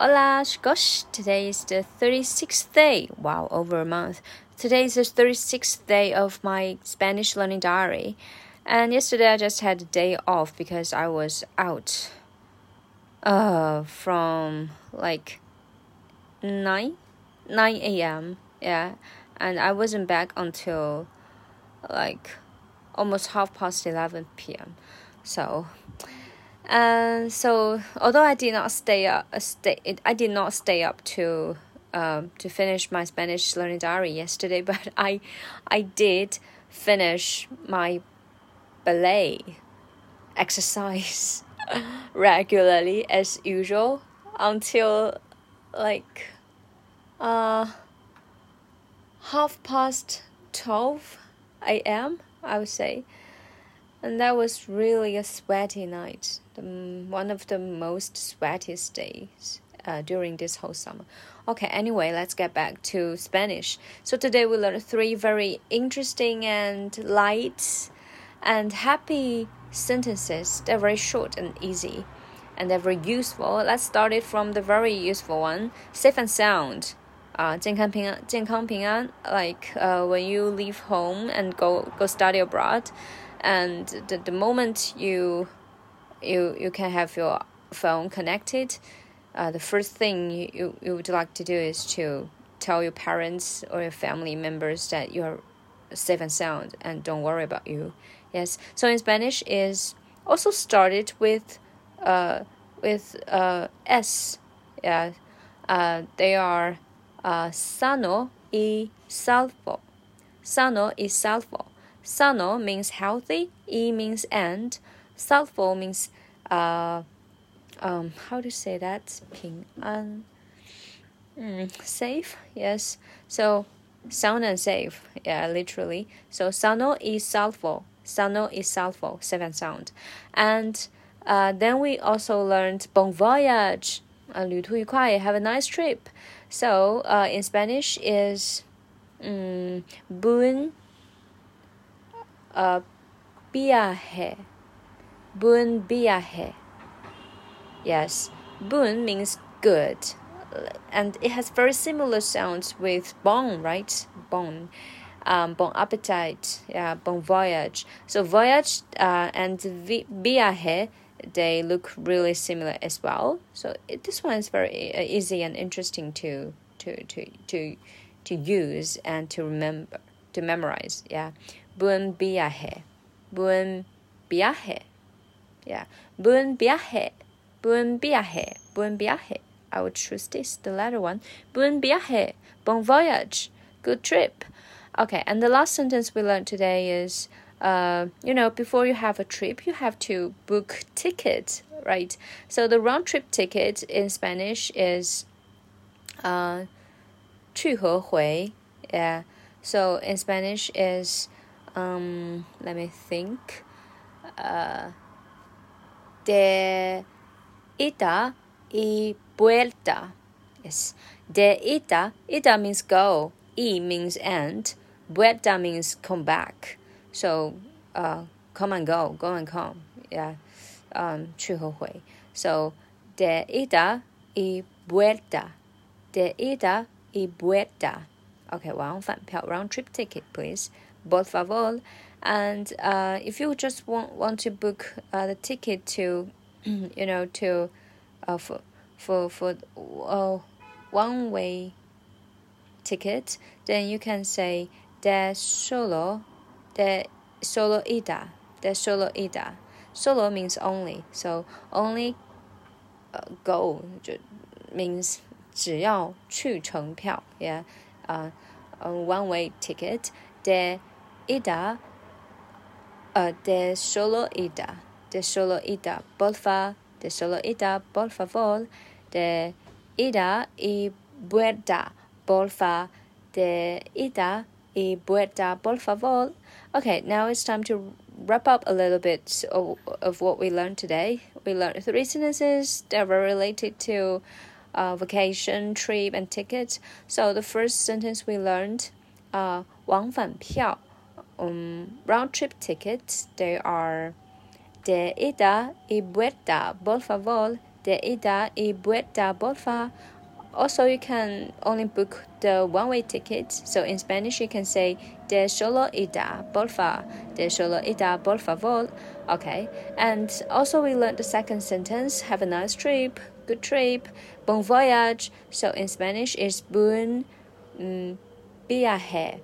Hola, gosh, today is the 36th day. Wow, over a month. Today is the 36th day of my Spanish learning diary. And yesterday I just had a day off because I was out uh, from like 9, 9 a.m. Yeah, and I wasn't back until like almost half past 11 p.m. So and so although I did not stay up, uh, stay, I did not stay up to um, to finish my Spanish learning diary yesterday, but I I did finish my ballet exercise regularly as usual until like uh half past 12 a.m. I would say and that was really a sweaty night, the, one of the most sweatiest days uh, during this whole summer. Okay, anyway, let's get back to Spanish. So today we learned three very interesting and light and happy sentences. They're very short and easy, and they're very useful. Let's start it from the very useful one: safe and sound. Uh, 健康平安,健康平安, like uh, when you leave home and go go study abroad and the, the moment you you you can have your phone connected uh, the first thing you, you, you would like to do is to tell your parents or your family members that you're safe and sound and don't worry about you. Yes. So in spanish is also started with uh with uh s. Yeah. Uh they are uh sano y salvo. Sano y salvo Sano means healthy, E means and, salvo means uh um how to say that? 平安 mm, safe, yes. So sound and safe, yeah, literally. So sano is salvo. Sano is salvo, safe and sound. And uh, then we also learned bon voyage. Uh, 旅途愉快, have a nice trip. So uh, in Spanish is um, buen uh, viaje. Buen viaje. Yes, buen means good, and it has very similar sounds with bon, right? Bon. Um, bon appetite, yeah, bon voyage. So voyage uh, and viaje, they look really similar as well. So it, this one is very uh, easy and interesting to to to to to use and to remember to memorize. Yeah, buen viaje, buen viaje. Yeah, buen viaje, buen viaje, buen viaje. I would choose this, the latter one. Buen viaje, bon voyage, good trip. Okay, and the last sentence we learned today is, uh, you know, before you have a trip, you have to book tickets, right? So the round trip ticket in Spanish is, uh, 去和回, yeah. So in Spanish is um, let me think. Uh, de ida y vuelta. Yes. De ida. Ida means go. E means and. Vuelta means come back. So, uh, come and go. Go and come. Yeah. Um, 去和回. So, de ida y vuelta. De ida y vuelta. Okay, 往返票 round trip ticket, please por favor. And uh, if you just want want to book uh, the ticket to, you know, to, uh, for for for uh, one way ticket, then you can say de solo, de solo ida, de solo ida. Solo means only, so only uh, go means 只要去程票，yeah, uh, a one way ticket de ida, uh, de solo ida, de solo ida, porfa, de solo ida, por favor, de ida y vuelta, porfa, de ida y vuelta, por favor. Okay, now it's time to wrap up a little bit of, of what we learned today. We learned three sentences that were related to uh, vacation, trip, and tickets. So the first sentence we learned, uh, 往返票 Um, round trip tickets. They are de ida y vuelta, por favor, de ida y vuelta volver. Also, you can only book the one-way ticket. So in Spanish, you can say de solo ida, volver, de solo ida, por favor. Okay. And also, we learned the second sentence. Have a nice trip. Good trip. Bon voyage. So in Spanish, it's buen mm, viaje.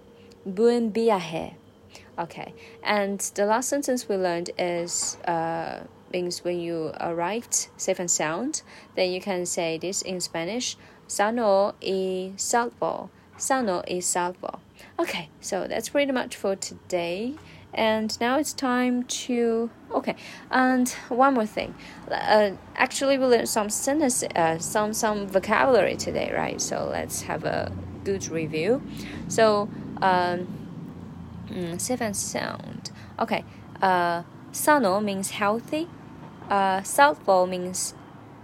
Buen viaje. Okay. And the last sentence we learned is. Uh, means when you arrived safe and sound, then you can say this in Spanish sano y salvo. Sano y salvo. Okay, so that's pretty much for today. And now it's time to okay. And one more thing, uh, actually we learned some sentences, uh, some some vocabulary today, right? So let's have a good review. So um, mm, and sound. Okay, uh, sano means healthy. Uh, salvo means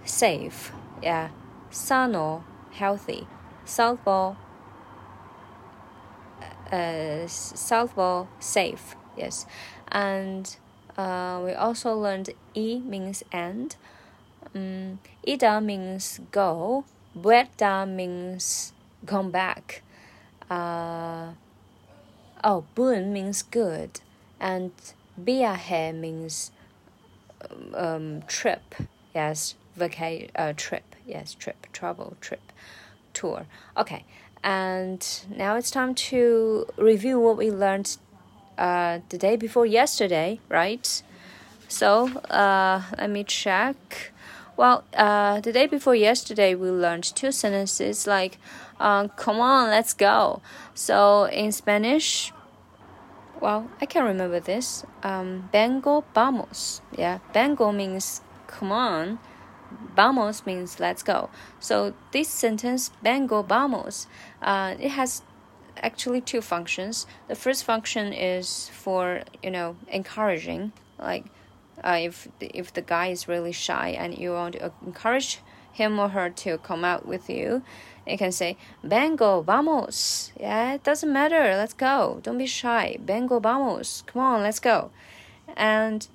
safe. Yeah, sano healthy. Salvo, uh, salvo, safe. Yes, and uh, we also learned e means end. Um, ida means go. Vuelta means come back. Uh, oh, buen means good, and viaje means um, trip. Yes, vacation uh, trip. Yes, trip, travel, trip tour. Okay, and now it's time to review what we learned uh, the day before yesterday, right? So uh, let me check. Well, uh, the day before yesterday, we learned two sentences like, uh, come on, let's go. So in Spanish, well, I can remember this. Um, vengo, vamos. Yeah, vengo means come on. Vamos means let's go. So this sentence, vengo vamos, uh, it has actually two functions. The first function is for you know encouraging, like uh, if if the guy is really shy and you want to encourage him or her to come out with you, you can say vengo vamos. Yeah, it doesn't matter. Let's go. Don't be shy. Vengo vamos. Come on, let's go. And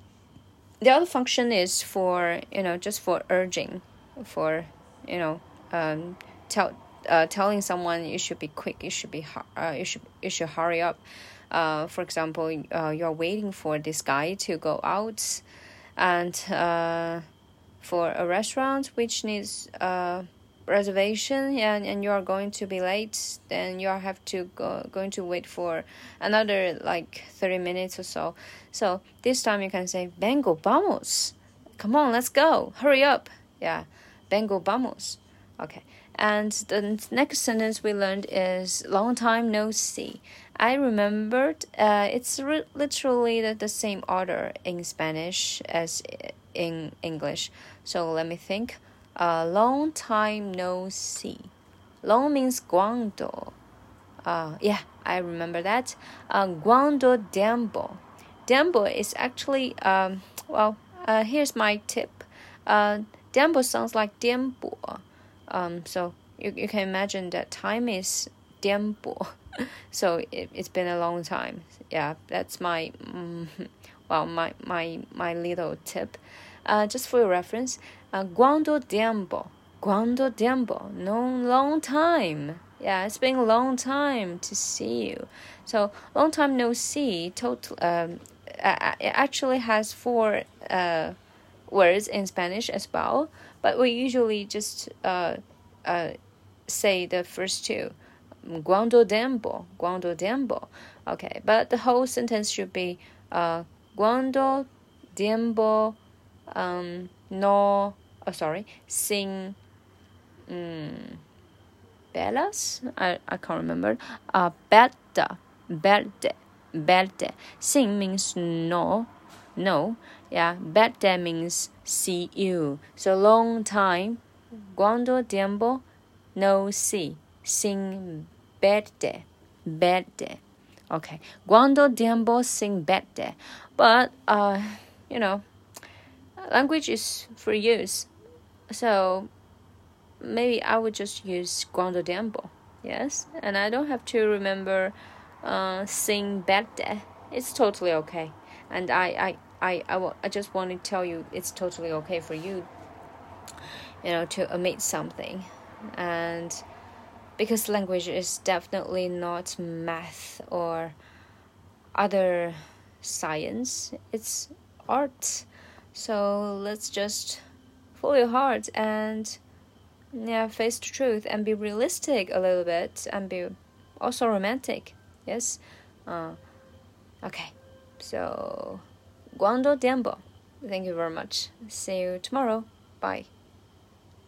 the other function is for you know just for urging for you know um, tell uh, telling someone you should be quick you should be uh, you should you should hurry up uh, for example uh, you're waiting for this guy to go out and uh, for a restaurant which needs a reservation and, and you are going to be late then you have to go going to wait for another like 30 minutes or so. So this time you can say vengo vamos. Come on let's go. Hurry up. Yeah. Vengo vamos. Okay and the next sentence we learned is long time no see i remembered uh, it's literally the, the same order in spanish as in english so let me think a long time no see. Long means Guangdo. Uh, yeah, I remember that. Uh, Guangdo Dianbo. Dianbo is actually, um, well, uh, here's my tip. Uh, Dianbo sounds like Dianbo. Um, so you, you can imagine that time is Dianbo. so it, it's been a long time. Yeah, that's my, mm, well, my, my, my little tip. Uh, just for your reference, uh, Guando Dianbo. Guando Dianbo. No long time. Yeah, it's been a long time to see you. So long time no see. Total. Um, uh, it actually has four uh, words in Spanish as well, but we usually just uh, uh, say the first two. Guangdo Dianbo. Guangdo Dianbo. Okay, but the whole sentence should be uh, Guangdo Dianbo um, no, oh, sorry, sing, um, bellas. I, I can't remember. Uh, belte, belte. Sing means no, no. Yeah, belte means see you. So long time. Cuando tiempo no see. Sing belte, belte. Okay. Cuando tiempo sin belte. But uh, you know language is for use. So maybe I would just use Guangdo Dianbo. Yes, and I don't have to remember uh, sing bad day. It's totally okay. And I, I, I, I, I just want to tell you it's totally okay for you. you know, to omit something. And because language is definitely not math or other science, it's art. So let's just follow your heart and yeah, face the truth and be realistic a little bit and be also romantic. Yes. Uh, okay. So, guando Dianbo. Thank you very much. See you tomorrow. Bye.